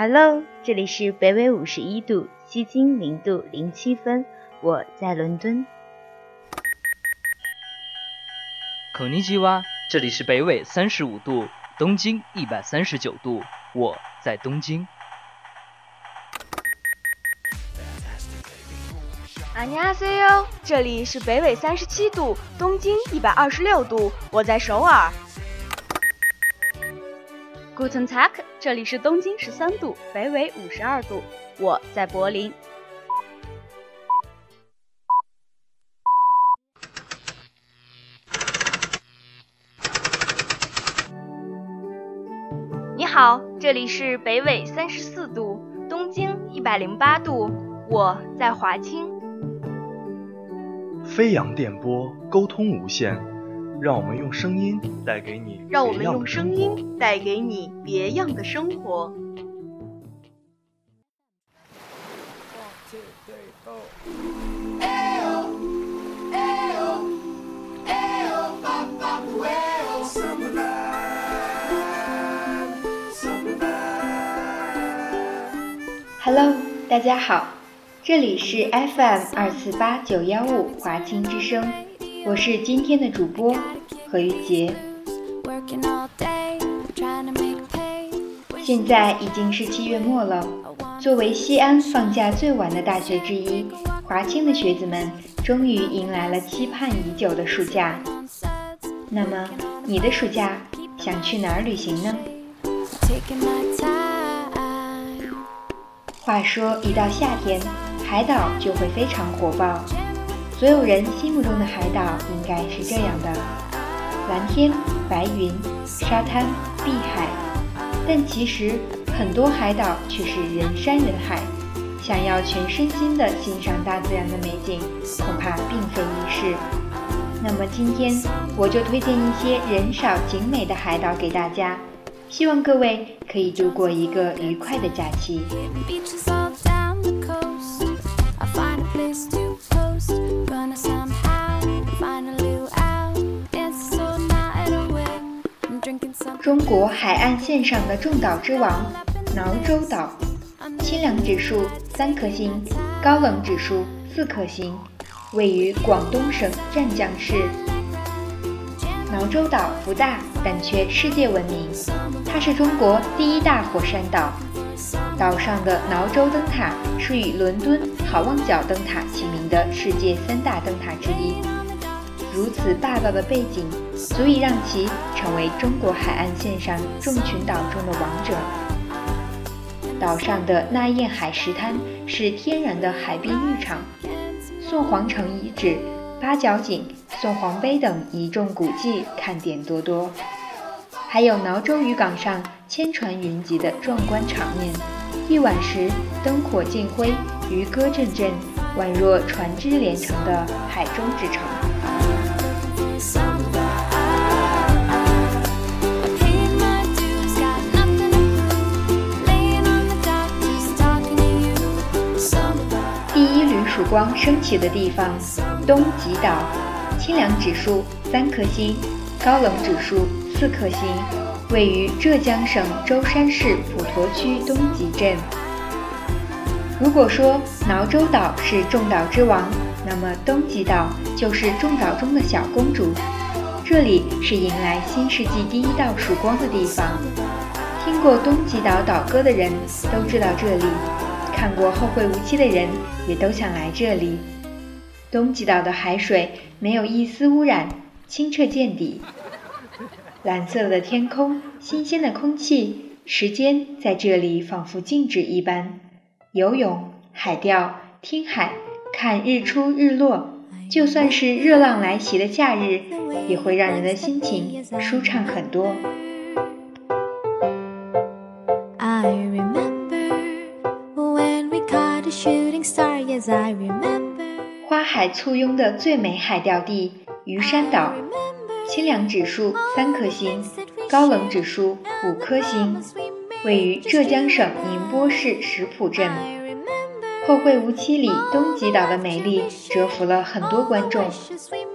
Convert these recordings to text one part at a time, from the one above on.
Hello，这里是北纬五十一度，西经零度零七分，我在伦敦。口尼基哇，这里是北纬三十五度，东经一百三十九度，我在东京。안녕하세요，这里是北纬三十七度，东经一百二十六度，我在首尔。 Guten Tag，这里是东京十三度，北纬五十二度，我在柏林。你好，这里是北纬三十四度，东经一百零八度，我在华清。飞扬电波，沟通无限。让我们用声音带给你，让我们用声音带给你别样的生活。Hello，大家好，这里是 FM 二四八九幺五华清之声。我是今天的主播何玉洁。现在已经是七月末了，作为西安放假最晚的大学之一，华清的学子们终于迎来了期盼已久的暑假。那么，你的暑假想去哪儿旅行呢？话说，一到夏天，海岛就会非常火爆。所有人心目中的海岛应该是这样的：蓝天、白云、沙滩、碧海。但其实很多海岛却是人山人海，想要全身心的欣赏大自然的美景，恐怕并非易事。那么今天我就推荐一些人少景美的海岛给大家，希望各位可以度过一个愉快的假期。国海岸线上的众岛之王——挠洲岛，清凉指数三颗星，高冷指数四颗星，位于广东省湛江市。挠洲岛不大，但却世界闻名。它是中国第一大火山岛。岛上的挠洲灯塔是与伦敦好望角灯塔齐名的世界三大灯塔之一。如此霸道的背景，足以让其成为中国海岸线上众群岛中的王者。岛上的那燕海石滩是天然的海滨浴场，宋皇城遗址、八角井、宋皇碑等一众古迹看点多多，还有挠州渔港上千船云集的壮观场面。夜晚时灯火尽辉，渔歌阵阵，宛若船只连成的海中之城。光升起的地方，东极岛，清凉指数三颗星，高冷指数四颗星，位于浙江省舟山市普陀区东极镇。如果说挠洲岛是众岛之王，那么东极岛就是众岛中的小公主。这里是迎来新世纪第一道曙光的地方。听过东极岛岛歌的人都知道这里。看过《后会无期》的人也都想来这里。东极岛的海水没有一丝污染，清澈见底。蓝色的天空，新鲜的空气，时间在这里仿佛静止一般。游泳、海钓、听海、看日出日落，就算是热浪来袭的假日，也会让人的心情舒畅很多。花海簇拥的最美海钓地——鱼山岛，清凉指数三颗星，高冷指数五颗星，位于浙江省宁波市石浦镇。《后会无期》里东极岛的美丽折服了很多观众。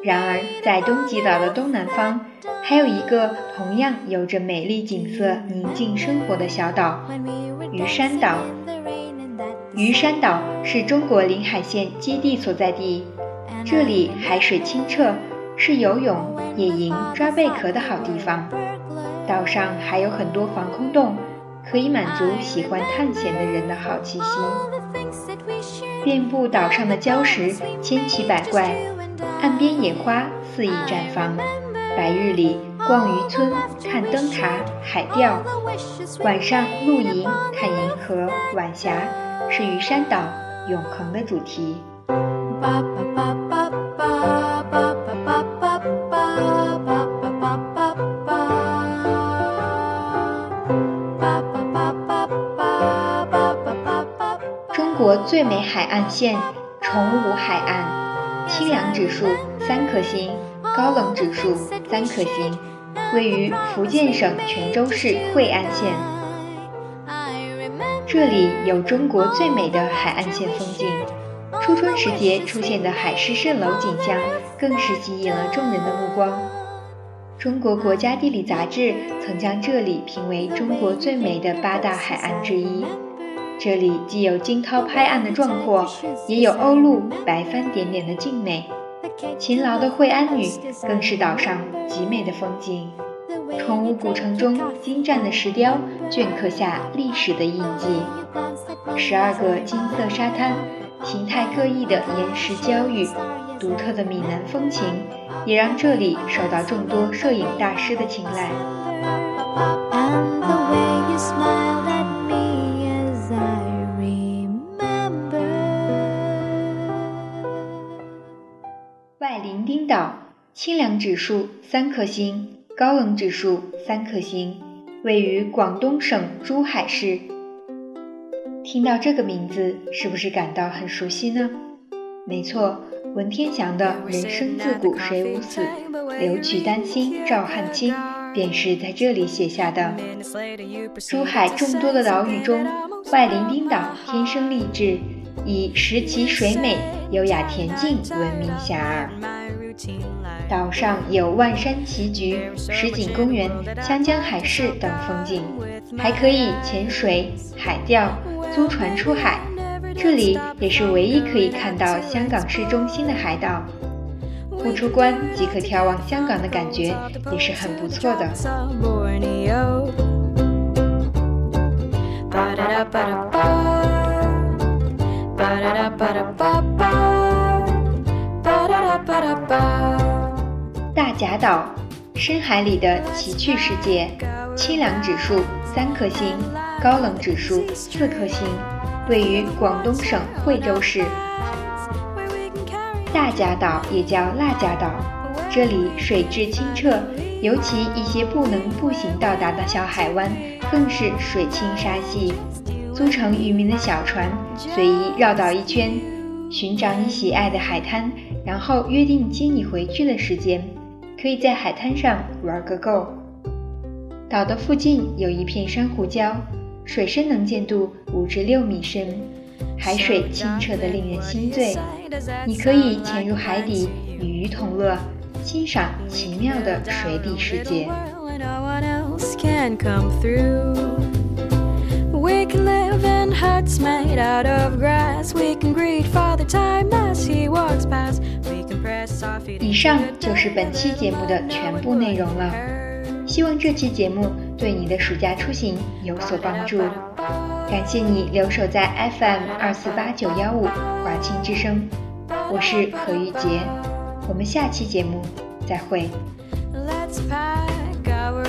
然而，在东极岛的东南方，还有一个同样有着美丽景色、宁静生活的小岛——鱼山岛。鱼山岛是中国临海县基地所在地，这里海水清澈，是游泳、野营、抓贝壳的好地方。岛上还有很多防空洞，可以满足喜欢探险的人的好奇心。遍布岛上的礁石千奇百怪，岸边野花肆意绽放。白日里逛渔村、看灯塔、海钓；晚上露营、看银河、晚霞，是鱼山岛永恒的主题。中国最美海岸线——崇武海岸，清凉指数三颗星。高冷指数三颗星，位于福建省泉州市惠安县。这里有中国最美的海岸线风景，初春时节出现的海市蜃楼景象更是吸引了众人的目光。中国国家地理杂志曾将这里评为中国最美的八大海岸之一。这里既有惊涛拍岸的壮阔，也有鸥鹭白帆点点的静美。勤劳的惠安女更是岛上极美的风景。崇武古城中精湛的石雕镌刻下历史的印记，十二个金色沙滩，形态各异的岩石礁屿，独特的闽南风情，也让这里受到众多摄影大师的青睐。清凉指数三颗星，高冷指数三颗星，位于广东省珠海市。听到这个名字，是不是感到很熟悉呢？没错，文天祥的“人生自古谁无死，留取丹心照汗青”便是在这里写下的。珠海众多的岛屿中，外伶仃岛天生丽质，以石奇水美、优雅恬静闻名遐迩。岛上有万山齐菊、石景公园、湘江海市等风景，还可以潜水、海钓、租船出海。这里也是唯一可以看到香港市中心的海岛，不出关即可眺望香港的感觉也是很不错的。大甲岛，深海里的奇趣世界，清凉指数三颗星，高冷指数四颗星，位于广东省惠州市。大甲岛也叫辣甲岛，这里水质清澈，尤其一些不能步行到达的小海湾，更是水清沙细。租乘渔民的小船，随意绕岛一圈，寻找你喜爱的海滩。然后约定接你回去的时间，可以在海滩上玩个够。岛的附近有一片珊瑚礁，水深能见度五至六米深，海水清澈的令人心醉。你可以潜入海底与鱼同乐，欣赏奇妙的水底世界。Wicked love and had my dad a great part of time 以上就是本期节目的全部内容了。希望这期节目对你的暑假出行有所帮助。感谢你留守在 FM 二四八九幺五华清之声，我是何玉洁，我们下期节目再会。Let's pack our